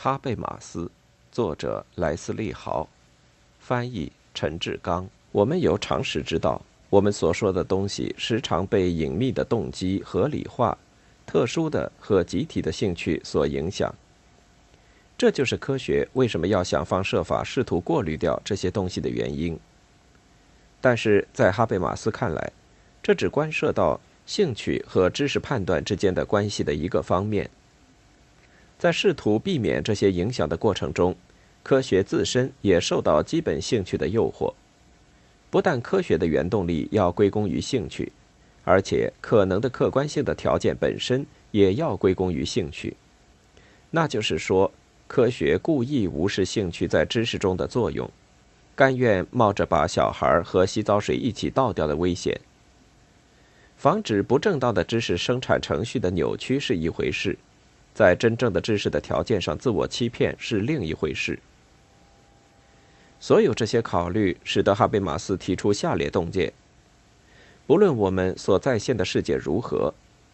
哈贝马斯，作者莱斯利·豪，翻译陈志刚。我们有常识知道，我们所说的东西时常被隐秘的动机、合理化、特殊的和集体的兴趣所影响。这就是科学为什么要想方设法试图过滤掉这些东西的原因。但是在哈贝马斯看来，这只关涉到兴趣和知识判断之间的关系的一个方面。在试图避免这些影响的过程中，科学自身也受到基本兴趣的诱惑。不但科学的原动力要归功于兴趣，而且可能的客观性的条件本身也要归功于兴趣。那就是说，科学故意无视兴趣在知识中的作用，甘愿冒着把小孩和洗澡水一起倒掉的危险。防止不正当的知识生产程序的扭曲是一回事。在真正的知识的条件上自我欺骗是另一回事。所有这些考虑使得哈贝马斯提出下列洞见：不论我们所再现的世界如何，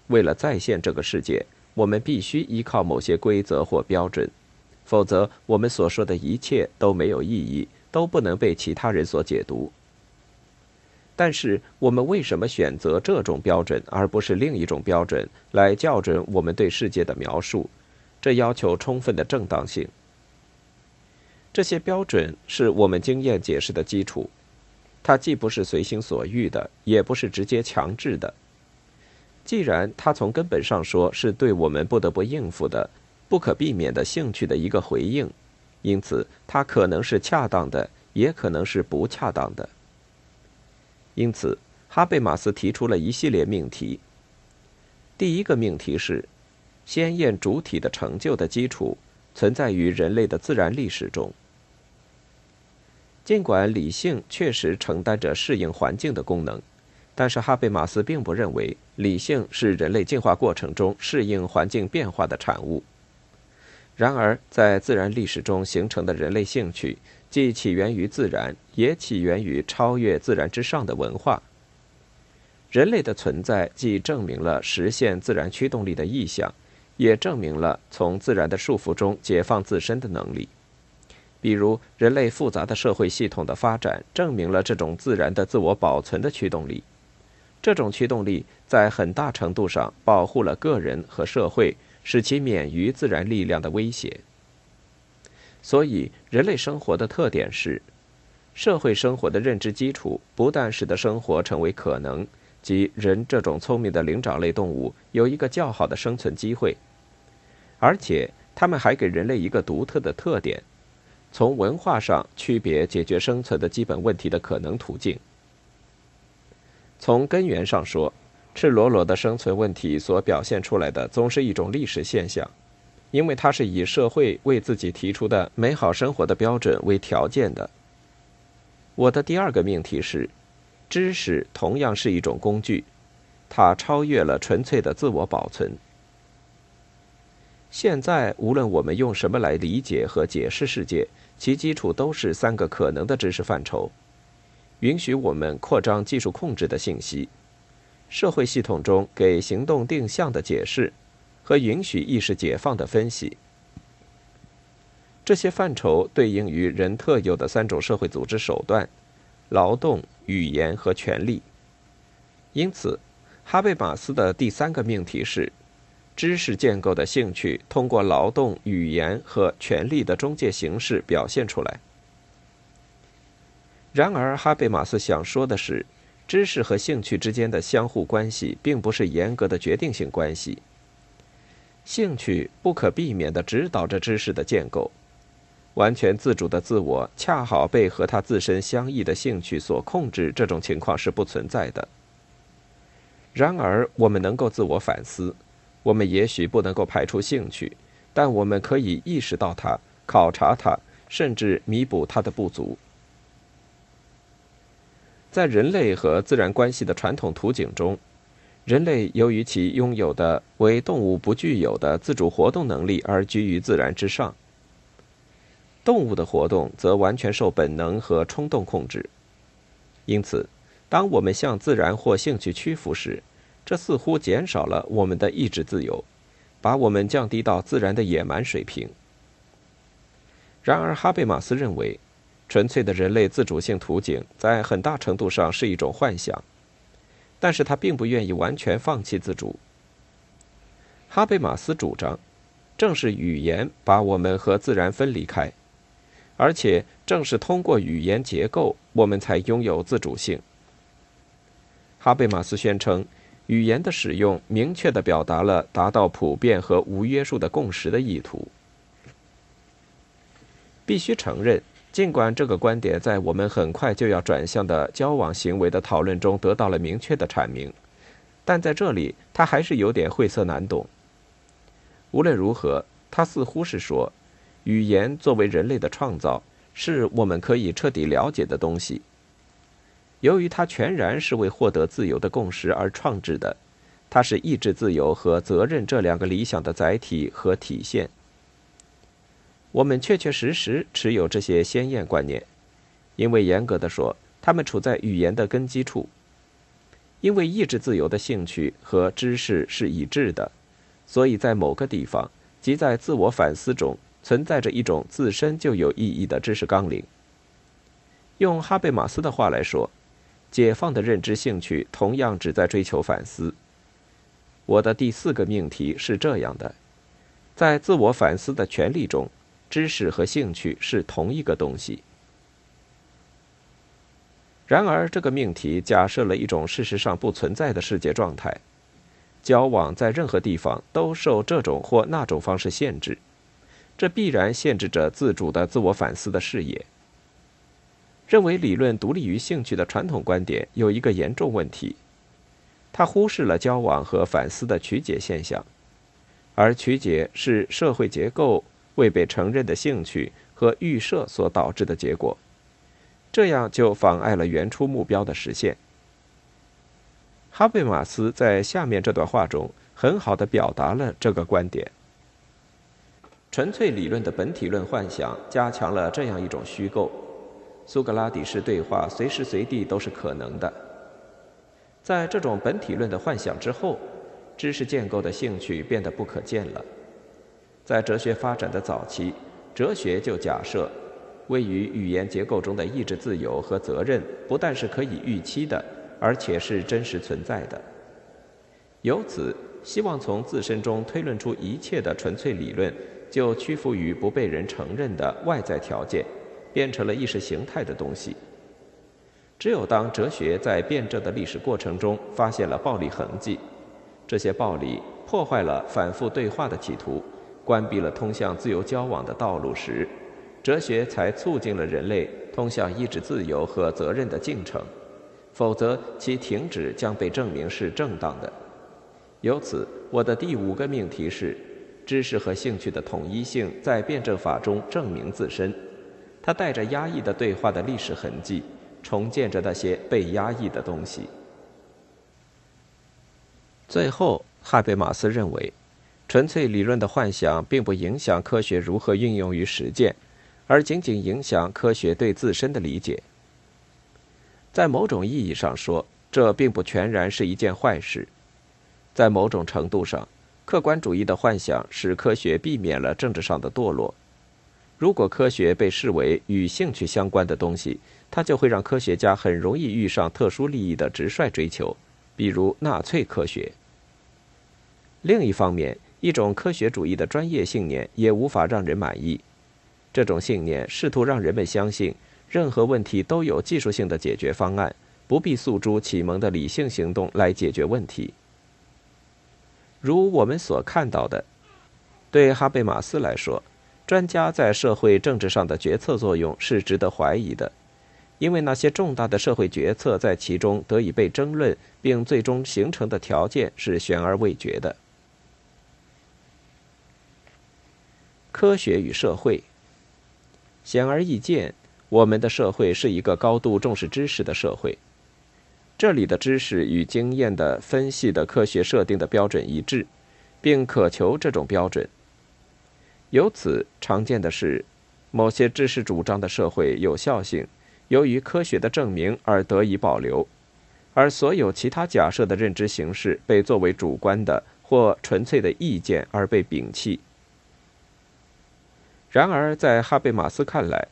为了再现这个世界，我们必须依靠某些规则或标准，否则我们所说的一切都没有意义，都不能被其他人所解读。但是，我们为什么选择这种标准而不是另一种标准来校准我们对世界的描述？这要求充分的正当性。这些标准是我们经验解释的基础，它既不是随心所欲的，也不是直接强制的。既然它从根本上说是对我们不得不应付的、不可避免的兴趣的一个回应，因此它可能是恰当的，也可能是不恰当的。因此，哈贝马斯提出了一系列命题。第一个命题是：鲜艳主体的成就的基础存在于人类的自然历史中。尽管理性确实承担着适应环境的功能，但是哈贝马斯并不认为理性是人类进化过程中适应环境变化的产物。然而，在自然历史中形成的人类兴趣。既起源于自然，也起源于超越自然之上的文化。人类的存在既证明了实现自然驱动力的意向，也证明了从自然的束缚中解放自身的能力。比如，人类复杂的社会系统的发展，证明了这种自然的自我保存的驱动力。这种驱动力在很大程度上保护了个人和社会，使其免于自然力量的威胁。所以，人类生活的特点是，社会生活的认知基础不但使得生活成为可能，即人这种聪明的灵长类动物有一个较好的生存机会，而且他们还给人类一个独特的特点：从文化上区别解决生存的基本问题的可能途径。从根源上说，赤裸裸的生存问题所表现出来的总是一种历史现象。因为它是以社会为自己提出的美好生活的标准为条件的。我的第二个命题是：知识同样是一种工具，它超越了纯粹的自我保存。现在，无论我们用什么来理解和解释世界，其基础都是三个可能的知识范畴：允许我们扩张技术控制的信息，社会系统中给行动定向的解释。和允许意识解放的分析，这些范畴对应于人特有的三种社会组织手段：劳动、语言和权利。因此，哈贝马斯的第三个命题是：知识建构的兴趣通过劳动、语言和权利的中介形式表现出来。然而，哈贝马斯想说的是，知识和兴趣之间的相互关系并不是严格的决定性关系。兴趣不可避免地指导着知识的建构，完全自主的自我恰好被和他自身相异的兴趣所控制，这种情况是不存在的。然而，我们能够自我反思，我们也许不能够排除兴趣，但我们可以意识到它、考察它，甚至弥补它的不足。在人类和自然关系的传统图景中。人类由于其拥有的为动物不具有的自主活动能力而居于自然之上。动物的活动则完全受本能和冲动控制。因此，当我们向自然或兴趣屈服时，这似乎减少了我们的意志自由，把我们降低到自然的野蛮水平。然而，哈贝马斯认为，纯粹的人类自主性图景在很大程度上是一种幻想，但是他并不愿意完全放弃自主。哈贝马斯主张，正是语言把我们和自然分离开，而且正是通过语言结构，我们才拥有自主性。哈贝马斯宣称，语言的使用明确地表达了达到普遍和无约束的共识的意图。必须承认，尽管这个观点在我们很快就要转向的交往行为的讨论中得到了明确的阐明，但在这里它还是有点晦涩难懂。无论如何，它似乎是说，语言作为人类的创造，是我们可以彻底了解的东西。由于它全然是为获得自由的共识而创制的，它是意志自由和责任这两个理想的载体和体现。我们确确实实持有这些先验观念，因为严格的说，他们处在语言的根基处。因为意志自由的兴趣和知识是一致的，所以在某个地方，即在自我反思中，存在着一种自身就有意义的知识纲领。用哈贝马斯的话来说，解放的认知兴趣同样只在追求反思。我的第四个命题是这样的：在自我反思的权利中。知识和兴趣是同一个东西。然而，这个命题假设了一种事实上不存在的世界状态：交往在任何地方都受这种或那种方式限制，这必然限制着自主的自我反思的视野。认为理论独立于兴趣的传统观点有一个严重问题：它忽视了交往和反思的曲解现象，而曲解是社会结构。未被承认的兴趣和预设所导致的结果，这样就妨碍了原初目标的实现。哈贝马斯在下面这段话中很好的表达了这个观点。纯粹理论的本体论幻想加强了这样一种虚构：苏格拉底式对话随时随地都是可能的。在这种本体论的幻想之后，知识建构的兴趣变得不可见了。在哲学发展的早期，哲学就假设，位于语言结构中的意志自由和责任不但是可以预期的，而且是真实存在的。由此，希望从自身中推论出一切的纯粹理论，就屈服于不被人承认的外在条件，变成了意识形态的东西。只有当哲学在辩证的历史过程中发现了暴力痕迹，这些暴力破坏了反复对话的企图。关闭了通向自由交往的道路时，哲学才促进了人类通向意志自由和责任的进程，否则其停止将被证明是正当的。由此，我的第五个命题是：知识和兴趣的统一性在辩证法中证明自身，它带着压抑的对话的历史痕迹，重建着那些被压抑的东西。最后，哈贝马斯认为。纯粹理论的幻想并不影响科学如何运用于实践，而仅仅影响科学对自身的理解。在某种意义上说，这并不全然是一件坏事。在某种程度上，客观主义的幻想使科学避免了政治上的堕落。如果科学被视为与兴趣相关的东西，它就会让科学家很容易遇上特殊利益的直率追求，比如纳粹科学。另一方面，一种科学主义的专业信念也无法让人满意。这种信念试图让人们相信，任何问题都有技术性的解决方案，不必诉诸启蒙的理性行动来解决问题。如我们所看到的，对哈贝马斯来说，专家在社会政治上的决策作用是值得怀疑的，因为那些重大的社会决策在其中得以被争论并最终形成的条件是悬而未决的。科学与社会，显而易见，我们的社会是一个高度重视知识的社会。这里的知识与经验的分析的科学设定的标准一致，并渴求这种标准。由此，常见的是，某些知识主张的社会有效性，由于科学的证明而得以保留，而所有其他假设的认知形式被作为主观的或纯粹的意见而被摒弃。然而，在哈贝马斯看来，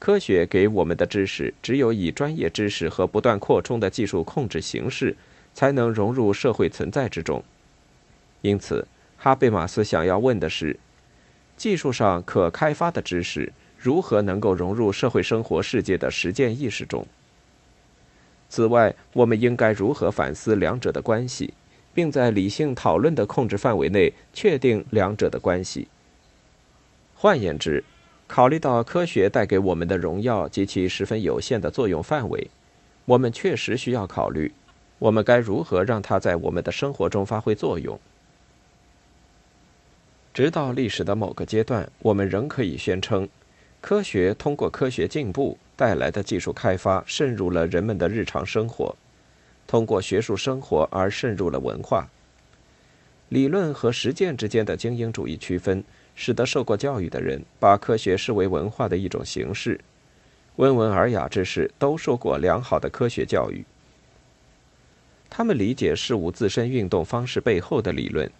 科学给我们的知识只有以专业知识和不断扩充的技术控制形式，才能融入社会存在之中。因此，哈贝马斯想要问的是：技术上可开发的知识如何能够融入社会生活世界的实践意识中？此外，我们应该如何反思两者的关系，并在理性讨论的控制范围内确定两者的关系？换言之，考虑到科学带给我们的荣耀及其十分有限的作用范围，我们确实需要考虑，我们该如何让它在我们的生活中发挥作用。直到历史的某个阶段，我们仍可以宣称，科学通过科学进步带来的技术开发渗入了人们的日常生活，通过学术生活而渗入了文化。理论和实践之间的精英主义区分。使得受过教育的人把科学视为文化的一种形式，温文尔雅之士都受过良好的科学教育。他们理解事物自身运动方式背后的理论，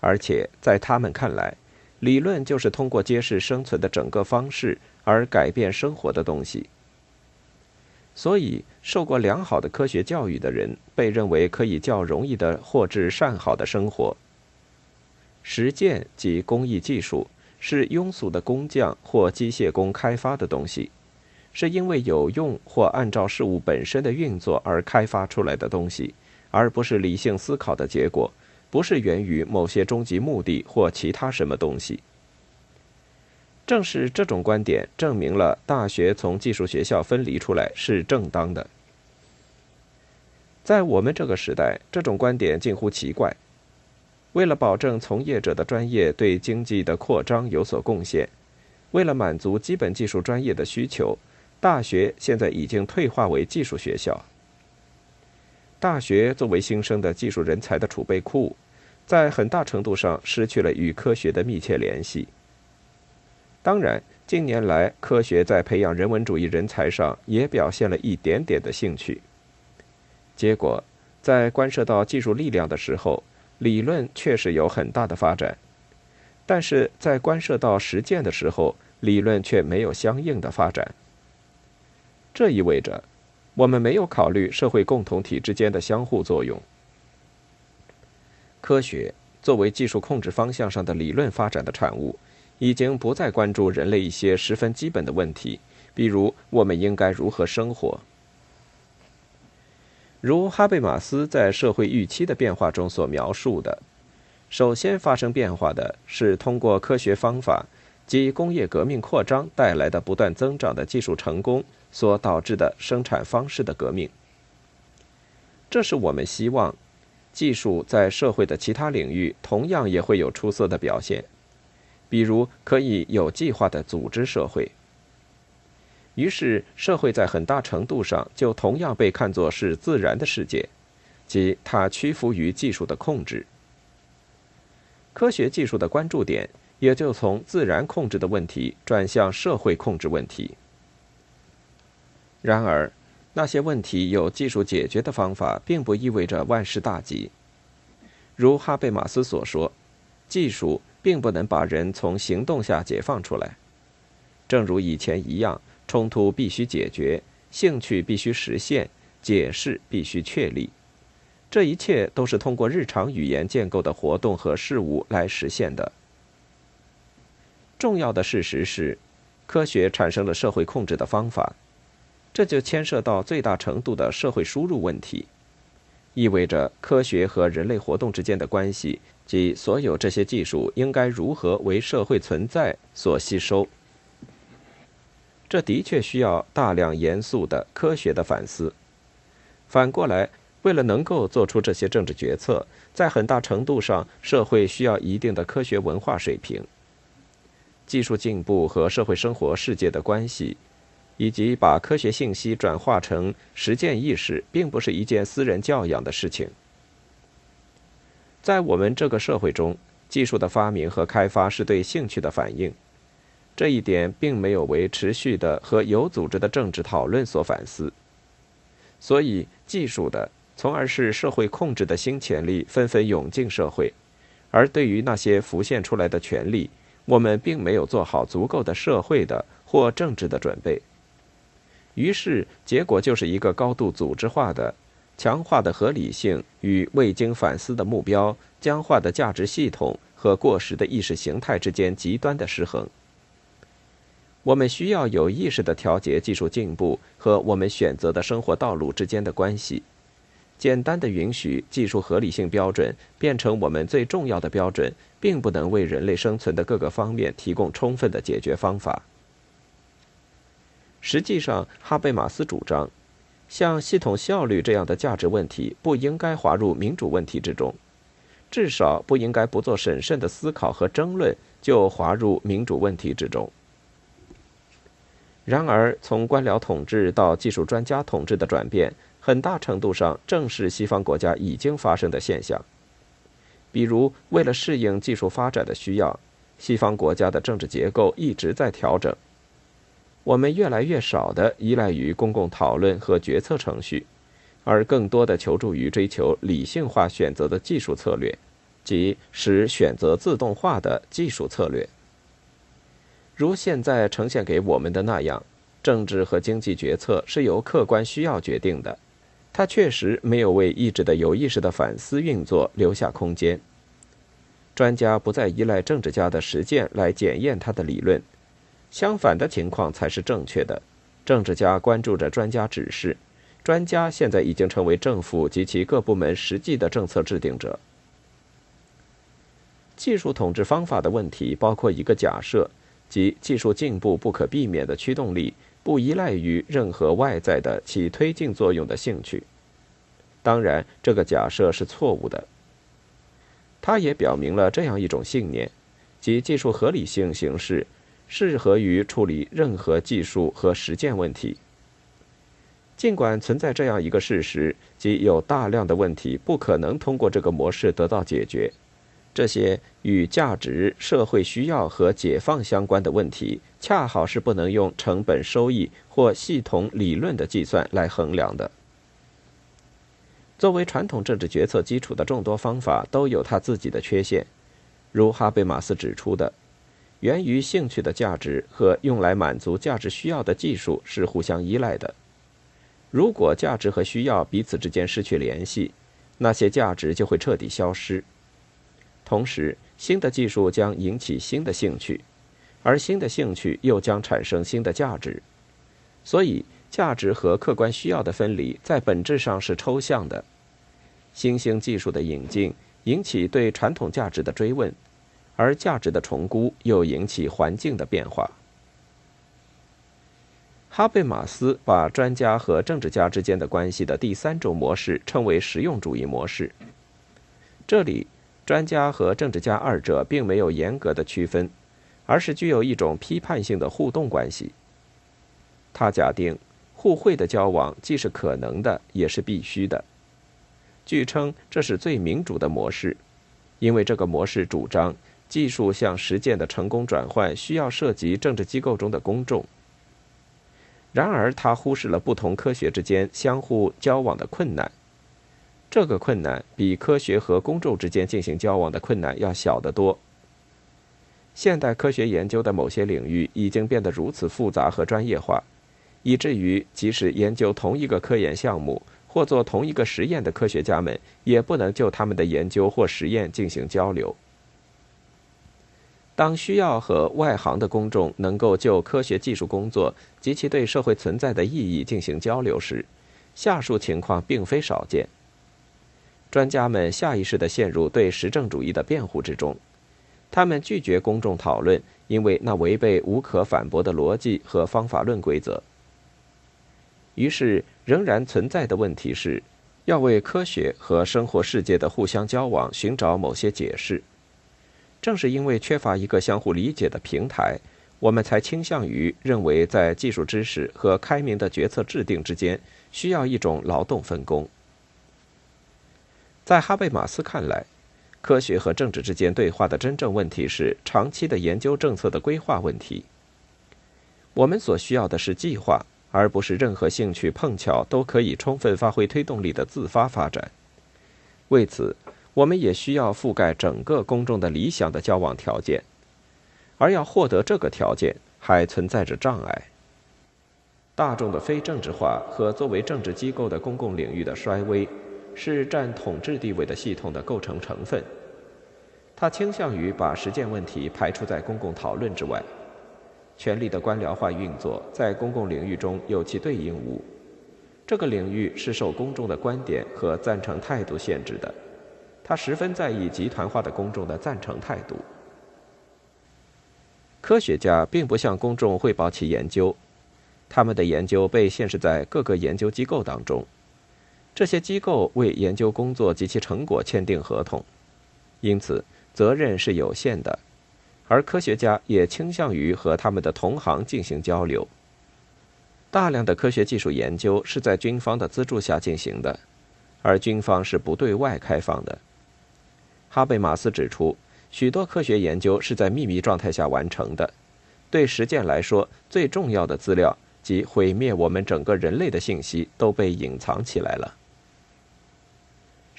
而且在他们看来，理论就是通过揭示生存的整个方式而改变生活的东西。所以，受过良好的科学教育的人被认为可以较容易地获致善好的生活。实践及工艺技术是庸俗的工匠或机械工开发的东西，是因为有用或按照事物本身的运作而开发出来的东西，而不是理性思考的结果，不是源于某些终极目的或其他什么东西。正是这种观点证明了大学从技术学校分离出来是正当的。在我们这个时代，这种观点近乎奇怪。为了保证从业者的专业对经济的扩张有所贡献，为了满足基本技术专业的需求，大学现在已经退化为技术学校。大学作为新生的技术人才的储备库，在很大程度上失去了与科学的密切联系。当然，近年来科学在培养人文主义人才上也表现了一点点的兴趣。结果，在关涉到技术力量的时候，理论确实有很大的发展，但是在关涉到实践的时候，理论却没有相应的发展。这意味着，我们没有考虑社会共同体之间的相互作用。科学作为技术控制方向上的理论发展的产物，已经不再关注人类一些十分基本的问题，比如我们应该如何生活。如哈贝马斯在社会预期的变化中所描述的，首先发生变化的是通过科学方法及工业革命扩张带来的不断增长的技术成功所导致的生产方式的革命。这是我们希望，技术在社会的其他领域同样也会有出色的表现，比如可以有计划的组织社会。于是，社会在很大程度上就同样被看作是自然的世界，即它屈服于技术的控制。科学技术的关注点也就从自然控制的问题转向社会控制问题。然而，那些问题有技术解决的方法，并不意味着万事大吉。如哈贝马斯所说，技术并不能把人从行动下解放出来，正如以前一样。冲突必须解决，兴趣必须实现，解释必须确立，这一切都是通过日常语言建构的活动和事物来实现的。重要的事实是，科学产生了社会控制的方法，这就牵涉到最大程度的社会输入问题，意味着科学和人类活动之间的关系及所有这些技术应该如何为社会存在所吸收。这的确需要大量严肃的科学的反思。反过来，为了能够做出这些政治决策，在很大程度上，社会需要一定的科学文化水平。技术进步和社会生活世界的关系，以及把科学信息转化成实践意识，并不是一件私人教养的事情。在我们这个社会中，技术的发明和开发是对兴趣的反应。这一点并没有为持续的和有组织的政治讨论所反思，所以技术的，从而是社会控制的新潜力纷纷涌进社会，而对于那些浮现出来的权利，我们并没有做好足够的社会的或政治的准备。于是，结果就是一个高度组织化的、强化的合理性与未经反思的目标、僵化的价值系统和过时的意识形态之间极端的失衡。我们需要有意识地调节技术进步和我们选择的生活道路之间的关系，简单的允许技术合理性标准变成我们最重要的标准，并不能为人类生存的各个方面提供充分的解决方法。实际上，哈贝马斯主张，像系统效率这样的价值问题不应该划入民主问题之中，至少不应该不做审慎的思考和争论就划入民主问题之中。然而，从官僚统治到技术专家统治的转变，很大程度上正是西方国家已经发生的现象。比如，为了适应技术发展的需要，西方国家的政治结构一直在调整。我们越来越少地依赖于公共讨论和决策程序，而更多的求助于追求理性化选择的技术策略，即使选择自动化的技术策略。如现在呈现给我们的那样，政治和经济决策是由客观需要决定的，它确实没有为意志的有意识的反思运作留下空间。专家不再依赖政治家的实践来检验他的理论。相反的情况才是正确的。政治家关注着专家指示，专家现在已经成为政府及其各部门实际的政策制定者。技术统治方法的问题包括一个假设，即技术进步不可避免的驱动力不依赖于任何外在的起推进作用的兴趣。当然，这个假设是错误的。它也表明了这样一种信念，即技术合理性形式。适合于处理任何技术和实践问题。尽管存在这样一个事实，即有大量的问题不可能通过这个模式得到解决，这些与价值、社会需要和解放相关的问题，恰好是不能用成本收益或系统理论的计算来衡量的。作为传统政治决策基础的众多方法都有它自己的缺陷，如哈贝马斯指出的。源于兴趣的价值和用来满足价值需要的技术是互相依赖的。如果价值和需要彼此之间失去联系，那些价值就会彻底消失。同时，新的技术将引起新的兴趣，而新的兴趣又将产生新的价值。所以，价值和客观需要的分离在本质上是抽象的。新兴技术的引进引起对传统价值的追问。而价值的重估又引起环境的变化。哈贝马斯把专家和政治家之间的关系的第三种模式称为实用主义模式。这里，专家和政治家二者并没有严格的区分，而是具有一种批判性的互动关系。他假定互惠的交往既是可能的，也是必须的。据称，这是最民主的模式，因为这个模式主张。技术向实践的成功转换需要涉及政治机构中的公众。然而，他忽视了不同科学之间相互交往的困难。这个困难比科学和公众之间进行交往的困难要小得多。现代科学研究的某些领域已经变得如此复杂和专业化，以至于即使研究同一个科研项目或做同一个实验的科学家们，也不能就他们的研究或实验进行交流。当需要和外行的公众能够就科学技术工作及其对社会存在的意义进行交流时，下述情况并非少见。专家们下意识地陷入对实证主义的辩护之中，他们拒绝公众讨论，因为那违背无可反驳的逻辑和方法论规则。于是，仍然存在的问题是，要为科学和生活世界的互相交往寻找某些解释。正是因为缺乏一个相互理解的平台，我们才倾向于认为，在技术知识和开明的决策制定之间，需要一种劳动分工。在哈贝马斯看来，科学和政治之间对话的真正问题是长期的研究政策的规划问题。我们所需要的是计划，而不是任何兴趣碰巧都可以充分发挥推动力的自发发展。为此。我们也需要覆盖整个公众的理想的交往条件，而要获得这个条件，还存在着障碍。大众的非政治化和作为政治机构的公共领域的衰微，是占统治地位的系统的构成成分。它倾向于把实践问题排除在公共讨论之外。权力的官僚化运作在公共领域中有其对应物，这个领域是受公众的观点和赞成态度限制的。他十分在意集团化的公众的赞成态度。科学家并不向公众汇报其研究，他们的研究被限制在各个研究机构当中，这些机构为研究工作及其成果签订合同，因此责任是有限的。而科学家也倾向于和他们的同行进行交流。大量的科学技术研究是在军方的资助下进行的，而军方是不对外开放的。哈贝马斯指出，许多科学研究是在秘密状态下完成的。对实践来说，最重要的资料及毁灭我们整个人类的信息都被隐藏起来了。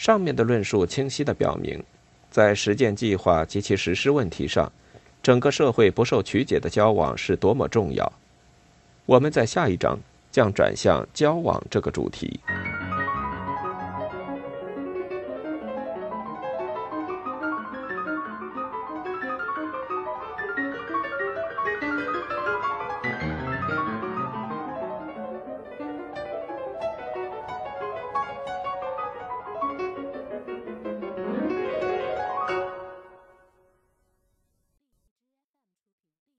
上面的论述清晰地表明，在实践计划及其实施问题上。整个社会不受曲解的交往是多么重要！我们在下一章将转向交往这个主题。